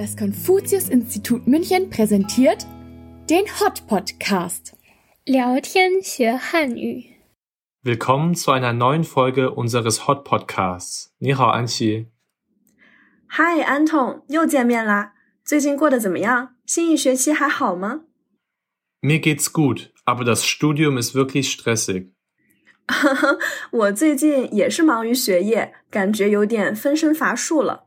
Das Konfuzius-Institut München präsentiert den Hot Podcast. 聊天学汉语。 Willkommen zu einer neuen Folge unseres Hot Podcasts. 你好，安琪。嗨，安童，又见面啦！最近过得怎么样？新一学期还好吗？ Mir geht's gut, aber das Studium ist wirklich stressig. 我最近也是忙于学业，感觉有点分身乏术了。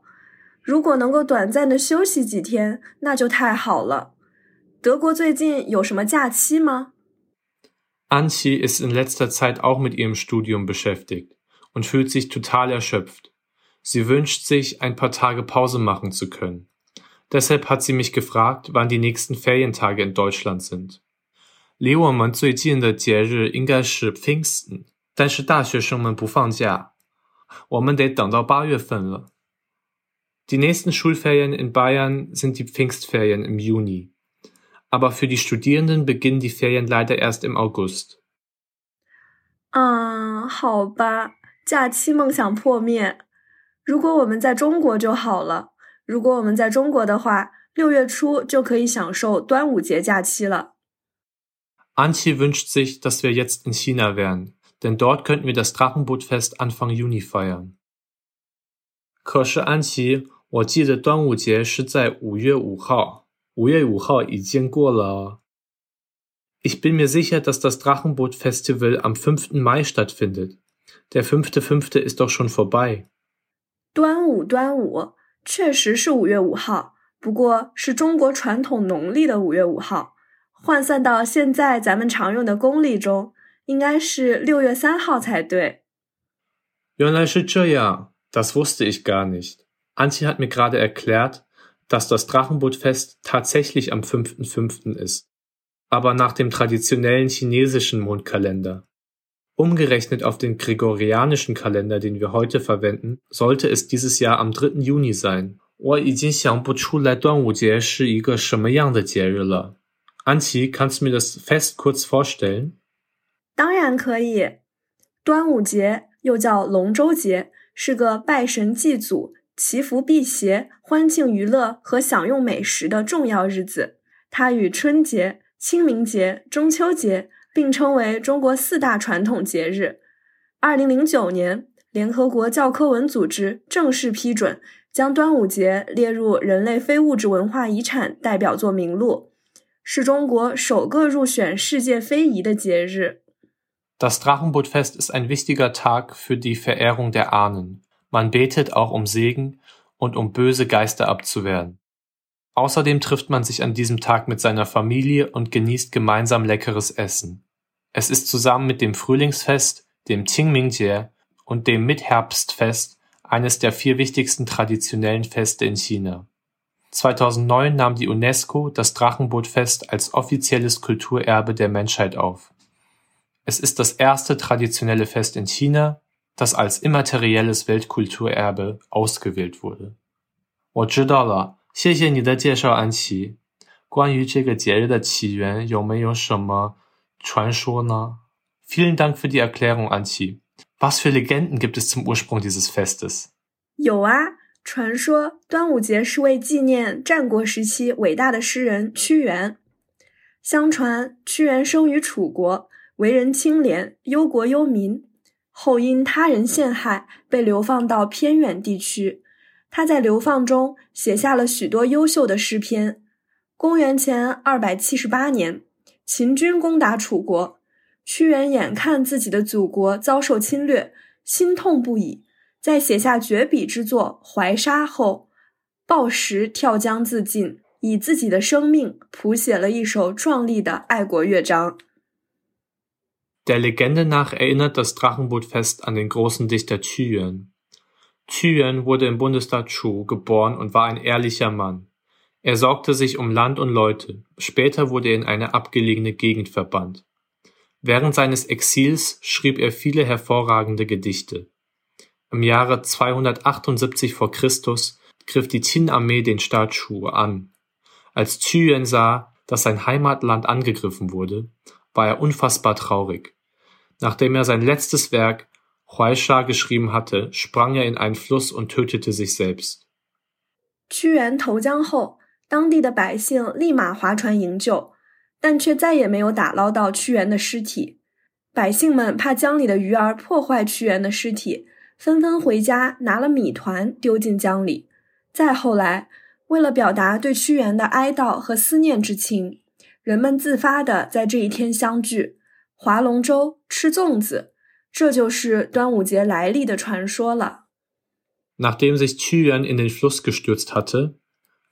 如果能够短暂的休息几天，那就太好了。德国最近有什么假期吗？ Antje ist in letzter Zeit auch mit ihrem Studium beschäftigt und fühlt sich total erschöpft. Sie wünscht sich, ein paar Tage Pause machen zu können. Deshalb hat sie mich gefragt, wann die nächsten Ferientage in Deutschland sind. 离我们最近的节日应该是 Pfingsten，但是大学生们不放假，我们得等到八月份了。 Die nächsten Schulferien in Bayern sind die Pfingstferien im Juni. Aber für die Studierenden beginnen die Ferien leider erst im August. 嗯，好吧，假期梦想破灭。如果我们在中国就好了。如果我们在中国的话，六月初就可以享受端午节假期了。 Antje wünscht sich, dass wir jetzt in China wären, denn dort könnten wir das Drachenbootfest Anfang Juni feiern. 可是安琪， 我记得端午节是在五月五号，五月五号已经过了哦。Ich bin mir sicher, dass das Drachenboot-Festival am 5. Mai stattfindet. Der 5.5. ist doch schon vorbei. 端午，端午，确实是五月五号，不过是中国传统农历的五月五号，换算到现在咱们常用的公历中，应该是六月三号才对。原来是这样，das wusste ich gar nicht. Antje hat mir gerade erklärt, dass das Drachenbootfest tatsächlich am 5.5. ist, aber nach dem traditionellen chinesischen Mondkalender. Umgerechnet auf den gregorianischen Kalender, den wir heute verwenden, sollte es dieses Jahr am 3. Juni sein. 我已经想不出来端午节是一个什么样的节日了。安琪，kannst du mir das Fest kurz vorstellen? 当然可以，端午节又叫龙舟节，是个拜神祭祖、 祈福辟邪、欢庆娱乐和享用美食的重要日子。它与春节、清明节、中秋节并称为中国四大传统节日。二零零九年，联合国教科文组织正式批准将端午节列入人类非物质文化遗产代表作名录，是中国首个入选世界非遗的节日。Das Drachenbootfest ist ein wichtiger Tag für die Verehrung der Ahnen. Man betet auch um Segen und um böse Geister abzuwehren. Außerdem trifft man sich an diesem Tag mit seiner Familie und genießt gemeinsam leckeres Essen. Es ist zusammen mit dem Frühlingsfest, dem Qingmingjie und dem Mitherbstfest eines der vier wichtigsten traditionellen Feste in China. 2009 nahm die UNESCO das Drachenbootfest als offizielles Kulturerbe der Menschheit auf. Es ist das erste traditionelle Fest in China, das als immaterielles Weltkulturerbe ausgewählt wurde. 我知道了，谢谢你的介绍，安琪。关于这个节日的起源，有没有什么传说呢？Vielen Dank für die Erklärung, Antje. Was für Legenden gibt es zum Ursprung dieses Festes? 有啊，传说端午节是为纪念战国时期伟大的诗人屈原。相传屈原生于楚国，为人清廉，忧国忧民。 后因他人陷害，被流放到偏远地区。他在流放中写下了许多优秀的诗篇。公元前二百七十八年，秦军攻打楚国，屈原眼看自己的祖国遭受侵略，心痛不已。在写下绝笔之作《怀沙》后，抱石跳江自尽，以自己的生命谱写了一首壮丽的爱国乐章。Der Legende nach erinnert das Drachenbootfest an den großen Dichter Qu-Yuan. Qu-Yuan wurde im Bundesstaat Chu geboren und war ein ehrlicher Mann. Er sorgte sich um Land und Leute. Später wurde er in eine abgelegene Gegend verbannt. Während seines Exils schrieb er viele hervorragende Gedichte. Im Jahre 278 vor Christus griff die Qin-Armee den Staat Chu an. Als Qu-Yuan sah, dass sein Heimatland angegriffen wurde, war er unfassbar traurig. Nachdem er sein letztes Werk Huaisha geschrieben hatte, sprang er in einen Fluss und tötete sich selbst. 屈原投江后，当地的百姓立马划船营救，但却再也没有打捞到屈原的尸体。百姓们怕江里的鱼儿破坏屈原的尸体，纷纷回家拿了米团丢进江里。再后来，为了表达对屈原的哀悼和思念之情，人们自发的在这一天相聚，划龙舟、吃粽子，这就是端午节来历的传说了。Nachdem sich Qiyuan in den Fluss gestürzt hatte,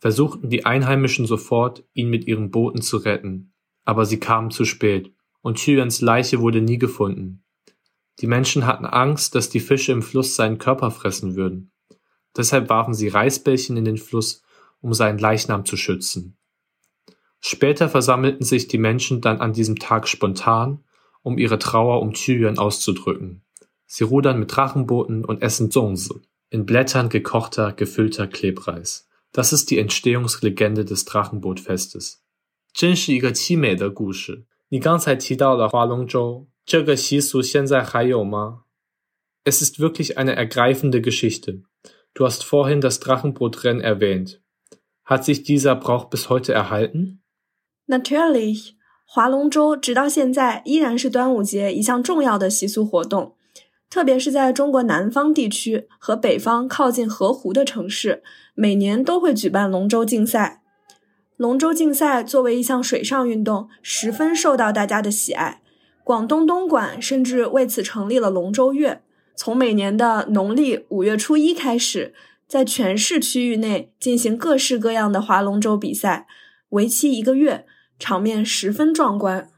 versuchten die Einheimischen sofort, ihn mit ihren Booten zu retten, aber sie kamen zu spät und Qiyuans Leiche wurde nie gefunden. Die Menschen hatten Angst, dass die Fische im Fluss seinen Körper fressen würden. Deshalb warfen sie Reisbällchen in den Fluss, um seinen Leichnam zu schützen. Später versammelten sich die Menschen dann an diesem Tag spontan, um ihre Trauer um Tyrion auszudrücken. Sie rudern mit Drachenbooten und essen Zongse, in Blättern gekochter, gefüllter Klebreis. Das ist die Entstehungslegende des Drachenbootfestes. 真是一个凄美的故事。你刚才提到了划龙舟，这个习俗现在还有吗？Es ist wirklich eine ergreifende Geschichte. Du hast vorhin das Drachenbootrennen erwähnt. Hat sich dieser Brauch bis heute erhalten? Natürlich， 划龙舟直到现在依然是端午节一项重要的习俗活动，特别是在中国南方地区和北方靠近河湖的城市，每年都会举办龙舟竞赛。龙舟竞赛作为一项水上运动，十分受到大家的喜爱。广东东莞甚至为此成立了龙舟月，从每年的农历五月初一开始，在全市区域内进行各式各样的划龙舟比赛，为期一个月。场面十分壮观。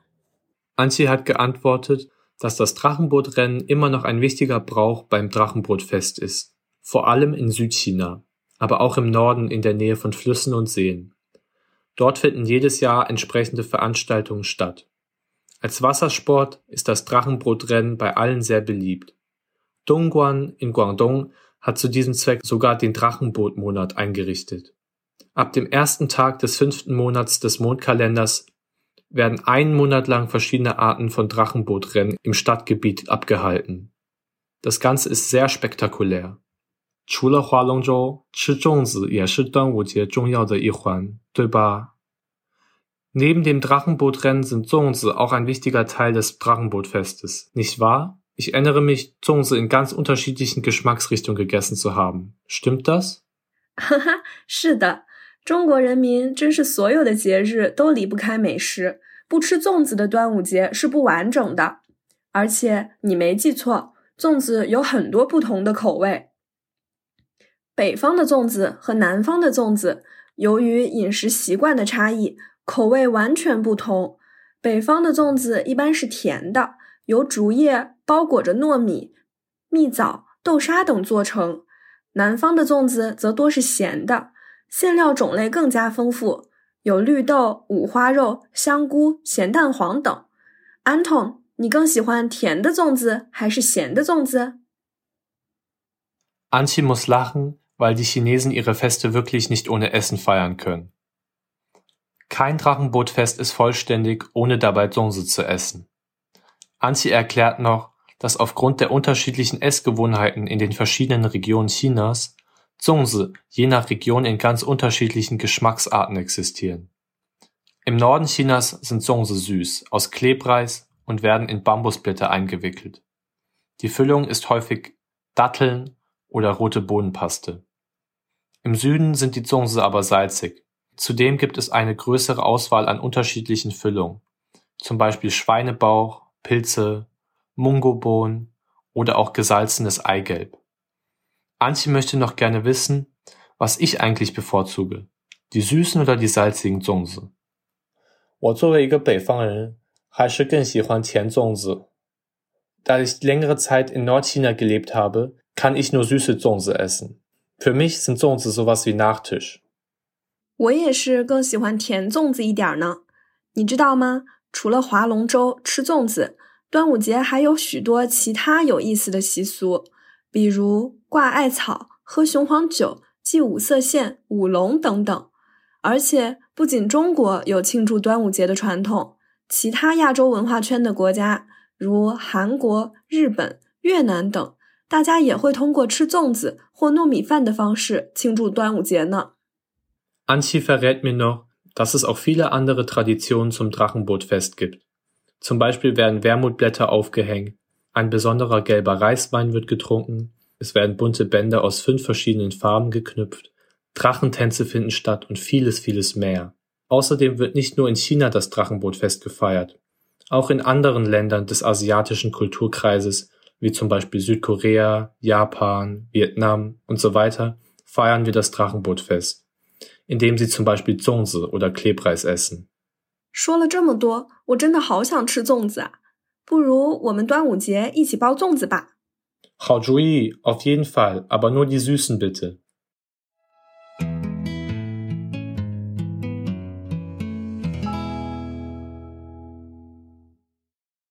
Antje hat geantwortet, dass das Drachenbootrennen immer noch ein wichtiger Brauch beim Drachenbootfest ist, vor allem in Südchina, aber auch im Norden in der Nähe von Flüssen und Seen. Dort finden jedes Jahr entsprechende Veranstaltungen statt. Als Wassersport ist das Drachenbootrennen bei allen sehr beliebt. Dongguan in Guangdong hat zu diesem Zweck sogar den Drachenbootmonat eingerichtet. Ab dem ersten Tag des fünften Monats des Mondkalenders werden einen Monat lang verschiedene Arten von Drachenbootrennen im Stadtgebiet abgehalten. Das Ganze ist sehr spektakulär. 除了划龙舟，吃粽子也是端午节重要的一环，对吧？Neben dem Drachenbootrennen sind Zongzi auch ein wichtiger Teil des Drachenbootfestes, nicht wahr? Ich erinnere mich, Zongzi in ganz unterschiedlichen Geschmacksrichtungen gegessen zu haben. Stimmt das? 哈哈，是的， 中国人民真是所有的节日都离不开美食，不吃粽子的端午节是不完整的。而且你没记错，粽子有很多不同的口味。北方的粽子和南方的粽子，由于饮食习惯的差异，口味完全不同。北方的粽子一般是甜的，由竹叶包裹着糯米、蜜枣、豆沙等做成；南方的粽子则多是咸的。馅料种类更加丰富，有绿豆、五花肉、香菇、咸蛋黄等。Anton，你更喜欢甜的粽子还是咸的粽子？Antje muss lachen, weil die Chinesen ihre Feste wirklich nicht ohne Essen feiern können. Kein Drachenbootfest ist vollständig, ohne dabei Zongzi zu essen. Antje erklärt noch, dass aufgrund der unterschiedlichen Essgewohnheiten in den verschiedenen Regionen Chinas Zongzi je nach Region in ganz unterschiedlichen Geschmacksarten existieren. Im Norden Chinas sind Zongzi süß, aus Klebreis und werden in Bambusblätter eingewickelt. Die Füllung ist häufig Datteln oder rote Bohnenpaste. Im Süden sind die Zongzi aber salzig. Zudem gibt es eine größere Auswahl an unterschiedlichen Füllungen, zum Beispiel Schweinebauch, Pilze, Mungobohnen oder auch gesalzenes Eigelb. Antje möchte noch gerne wissen, was ich eigentlich bevorzuge, die süßen oder die salzigen Zongzi. 我作为一个北方人，还是更喜欢甜粽子。Da ich längere Zeit in Nordchina gelebt habe, kann ich nur süße Zongzi essen. Für mich sind Zongzi sowas wie Nachtisch. 我也是更喜欢甜粽子一点呢。你知道吗？除了划龙舟、吃粽子，端午节还有许多其他有意思的习俗。 比如挂艾草、喝雄黄酒、祭五色线、舞龙等等。而且，不仅中国有庆祝端午节的传统，其他亚洲文化圈的国家，如韩国、日本、越南等，大家也会通过吃粽子或糯米饭的方式庆祝端午节呢。Antje verrät mir noch, dass es auch viele andere Traditionen zum Drachenbootfest gibt. Zum Beispiel werden Wermutblätter aufgehängt, ein besonderer gelber Reiswein wird getrunken, es werden bunte Bänder aus fünf verschiedenen Farben geknüpft, Drachentänze finden statt und vieles, vieles mehr. Außerdem wird nicht nur in China das Drachenbootfest gefeiert. Auch in anderen Ländern des asiatischen Kulturkreises, wie zum Beispiel Südkorea, Japan, Vietnam und so weiter, feiern wir das Drachenbootfest, indem sie zum Beispiel Zongzi oder Klebreis essen. 说了这么多，我真的好想吃粽子啊！ 不如我们端午节一起包粽子吧。好主意，auf jeden Fall, aber nur die süßen bitte.